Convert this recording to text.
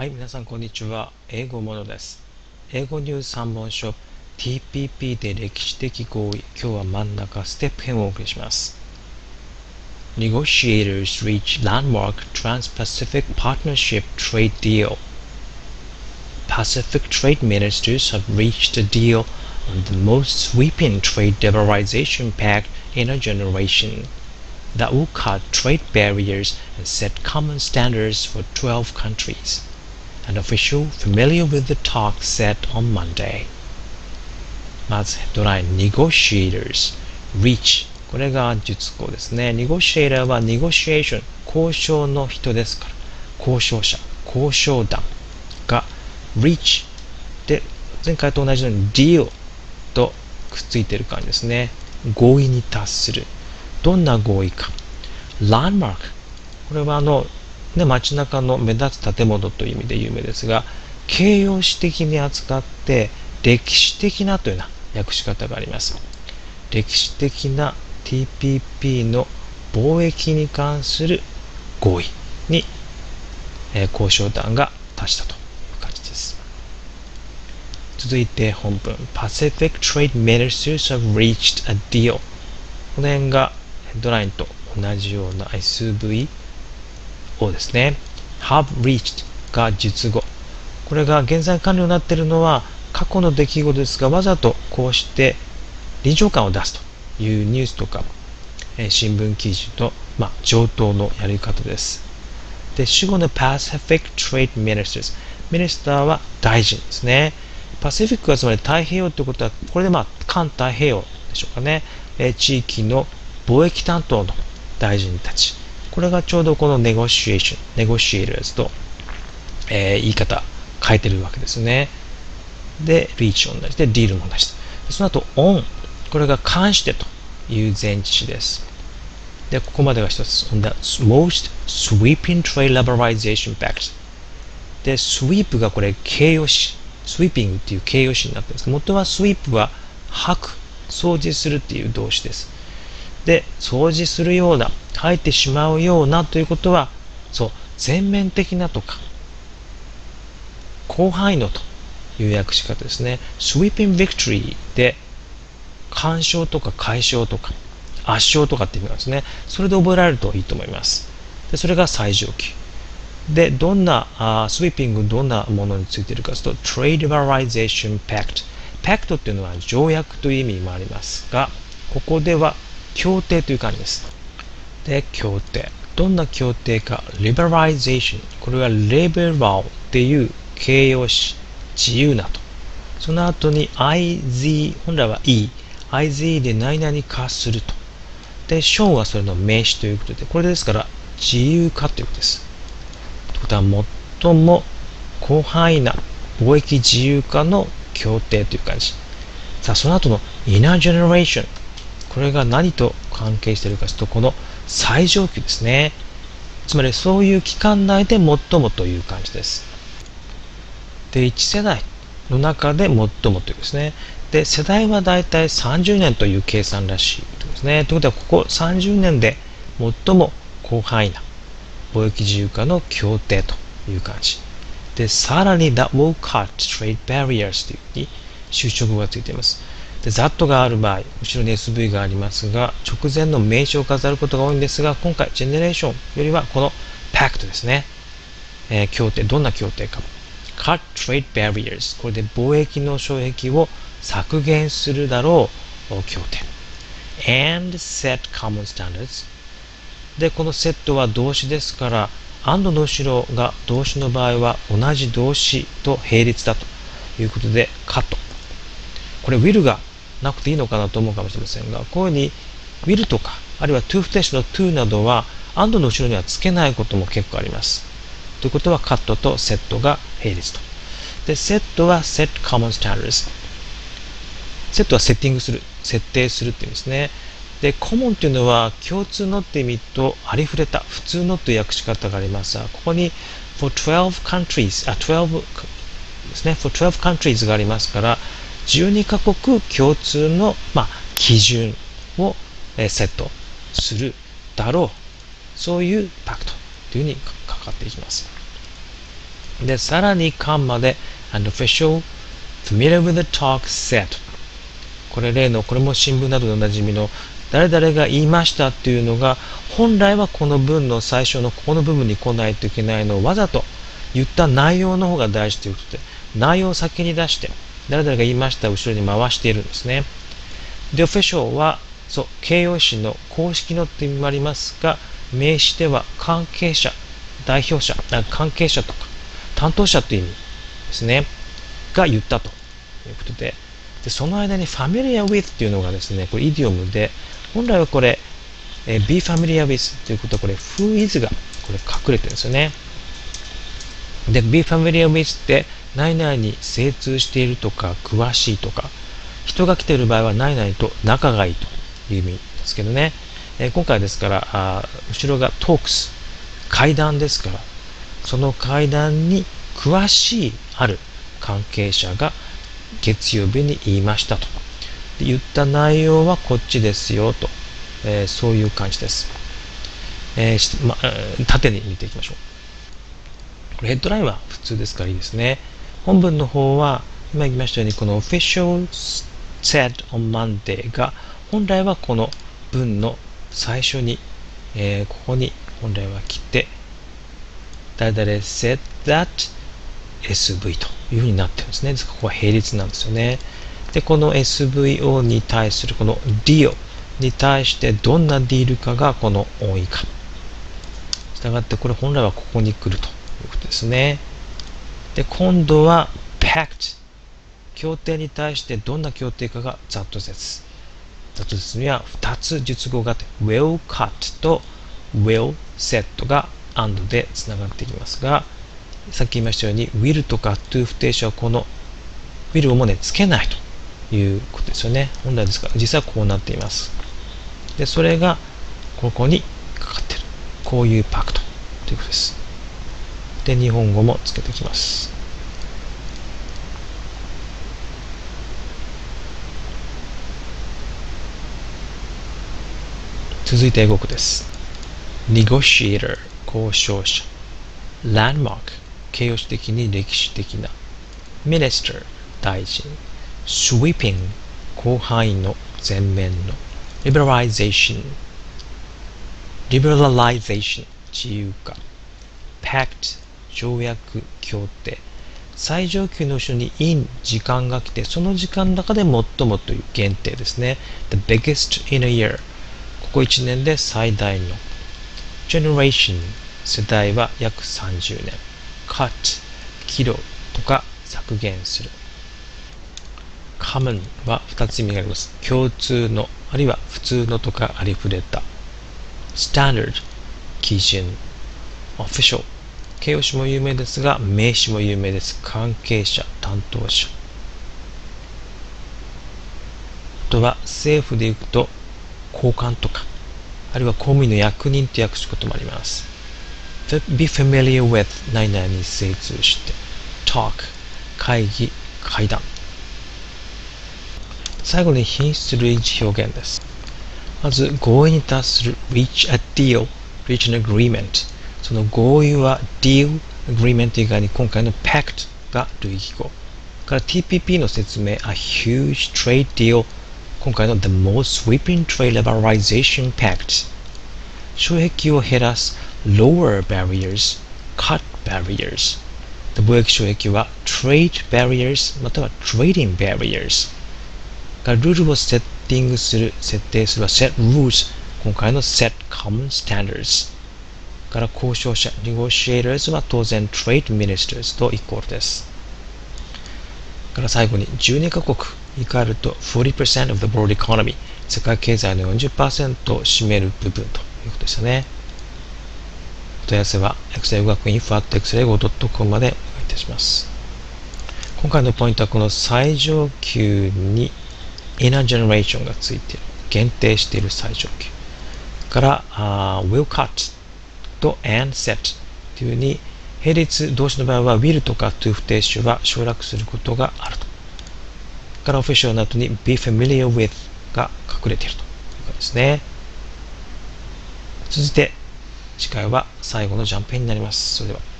はい、皆さんこんにちは。英語ものです。英語ニュース3本書 TPP で歴史的合意。今日は真ん中ステップ編をお送りします。Negotiators reach landmark Trans-Pacific Partnership trade deal. Pacific trade ministers have reached a deal on the most sweeping trade liberalization pact in a generation that will cut trade barriers and set common standards for 12 countries. An official familiar with the talk said on Monday. まずヘッドライン Negotiators Reach これが述語ですね。Negotiator は Negotiation 交渉の人ですから交渉者、交渉団が Reach で前回と同じように Deal とくっついてる感じですね。合意に達する。どんな合意か。Landmark これはあのね、街中の目立つ建物という意味で有名ですが形容詞的に扱って歴史的なというような訳し方があります。歴史的な TPP の貿易に関する合意に、えー交渉団が達したという感じです。続いて本文。Pacific Trade Ministers have reached a deal この辺がヘッドラインと同じような SV SVO ですね。have reached が述語。これが現在完了になっているのは過去の出来事ですが、わざとこうして臨場感を出すというニュースとか、えー新聞記事の、まあ、上等のやり方です。で、主語の Pacific Trade Ministers。ミニスターは大臣ですね。パシフィックはつまり太平洋ということは、これでまあ、環太平洋でしょうかね。えー地域の貿易担当の大臣たち。これがちょうどこのネゴシエーション、ネゴシエーターズと、えー言い方変えてるわけですね。で、リーチ同じで、ディールも同じ。でその後、オン。これが関してという前置詞です。で、ここまでが一つ。On the most sweeping trade liberalization pact。で、sweep がこれ形容詞。sweeping っていう形容詞になってるんですけど、元は sweep は吐く、掃除するっていう動詞です。で、掃除するような、吐いてしまうようなということは、そう、全面的なとか、広範囲のという訳し方ですね。sweeping victory で、干渉とか解消とか、圧勝とかっていう意味なんですね。それで覚えられるといいと思います。で、それが最上級。で、どんな、あースイーピングどんなものについているかというと、Trade Liberalization Pact。Pact っていうのは条約という意味もありますが、ここでは協定という感じです。で、協定。どんな協定か、Liberalization。これは Liberal っていう形容詞、自由なと。その後に IZ、本来は E。IZ で何々化すると。で、ショーはそれの名詞ということで、これですから自由化ということです。ということは、最も広範囲な貿易自由化の協定という感じ。さあ、その後の Inner Generation。これが何と関係しているかというと、この最上級ですね。つまり、そういう期間内で最もという感じです。で、1世代の中で最もというですね。で、世代はだいたい30年という計算らしいということですね。ということは、ここ30年で最も広範囲な貿易自由化の協定という感じ。で、さらに that will cut trade barriers というふうに修飾語がついています。で、that がある場合、後ろに SV がありますが、直前の名称を飾ることが多いんですが、今回、ジェネレーションよりはこの pact ですね。えー協定、どんな協定か。cut trade barriers。これで貿易の障壁を削減するだろう協定。and set common standards。で、このセットは動詞ですから、and の後ろが動詞の場合は同じ動詞と並列だということで、カット。これ will がなくていいのかなと思うかもしれませんが、こういうふうに will とか、あるいは to 不定詞の to などは and の後ろにはつけないことも結構あります。ということはカットとセットが並列と。で、セットは set common standards。セットはセッティングする、設定するっていうんですね。で、コモンっていうのは共通のって意味とありふれた、普通のという訳し方がありますが、ここに for 12 countries、あ、12ですね、for 12 countries がありますから、12カ国共通の、まあ、基準を、えセットするだろう。そういうパクトというふうにかかっていきます。で、さらに間まで an official familiar with the talk said これ例の、これも新聞などでおなじみの誰々が言いましたっていうのが本来はこの文の最初のここの部分に来ないといけないのをわざと言った内容の方が大事ということで内容を先に出して誰々が言いました後ろに回しているんですね。で、official はそう、形容詞の公式のって意味もありますが、名詞では関係者、代表者、関係者とか担当者という意味ですね。が言ったということで、でその間に familiar with っていうのがですね、これイディオムで、本来はこれ、え be familiar with ということはこれ who is がこれ隠れてるんですよね。で、be familiar with って何々に精通しているとか詳しいとか人が来ている場合は何々と仲がいいという意味ですけどね、えー、今回ですからあ後ろがトークス階談ですからその階談に詳しいある関係者が月曜日に言いましたと。言った内容はこっちですよと、えー、そういう感じです、えーま、縦に見ていきましょう。ヘッドラインは普通ですからいいですね。本文の方は今言いましたようにこの official said on Monday が本来はこの文の最初に、えー、ここに本来は来て誰々 said that SV というふうになってるんですね。ここは並列なんですよね。で、この SVO に対するこの deal に対してどんなディールかがこの多いか。したがってこれ本来はここに来るということですね。で、今度は pact 協定に対してどんな協定かがざっと説。ざっと説には2つ述語があって will cut と will set が and でつながっていきますが、さっき言いましたように will とか to 不定詞はこの will をもね、つけないということですよね。本来ですから、実はこうなっています。で、それがここにかかってる。こういうパクトということです。で、日本語もつけてきます。続いて英語です。negotiator 交渉者 landmark 形容詞的に歴史的な minister 大臣 sweeping 広範囲の全面の liberalization liberalization 自由化 pact 条約協定。最上級の後ろに in 時間が来てその時間の中で最もという限定ですね。The biggest in a year ここ1年で最大の。Generation 世代は約30年。Cut キロとか削減する。Common は2つ意味があります。共通のあるいは普通のとかありふれた。Standard 基準。Official 形容詞も有名ですが名詞も有名です関係者担当者あとは政府で行くと交換とかあるいは公務員の役人って訳すこともあります。be familiar with 何々に精通して talk 会議会談最後に品質類似表現です。まず合意に達する reach a deal reach an agreement その合意は deal agreement 以外に今回の pact が類義語から TPP の説明 a huge trade deal 今回の The Most Sweeping Trade Liberalization Pact 障壁を減らす Lower Barriers Cut Barriers 貿易障壁は Trade Barriers または Trading Barriers がルールをセッティングする設定するは Set Rules 今回の Set Common Standards から交渉者 Negotiators は当然 Trade Ministers とイコールですから最後に12カ国イカールと40% of the world economy 世界経済の40%を占める部分ということですよね。お問い合わせは、エクセル学院 f.xlego.com までお願いいたします。今回のポイントはこの最上級に inner generation がついている。限定している最上級。から、uh, will cut と and set というふうに並列動詞の場合は will とか to 不定詞は省略することがあると。から official の後に be familiar with が隠れているということですね。続いて次回は最後のジャンプ編になります。それでは。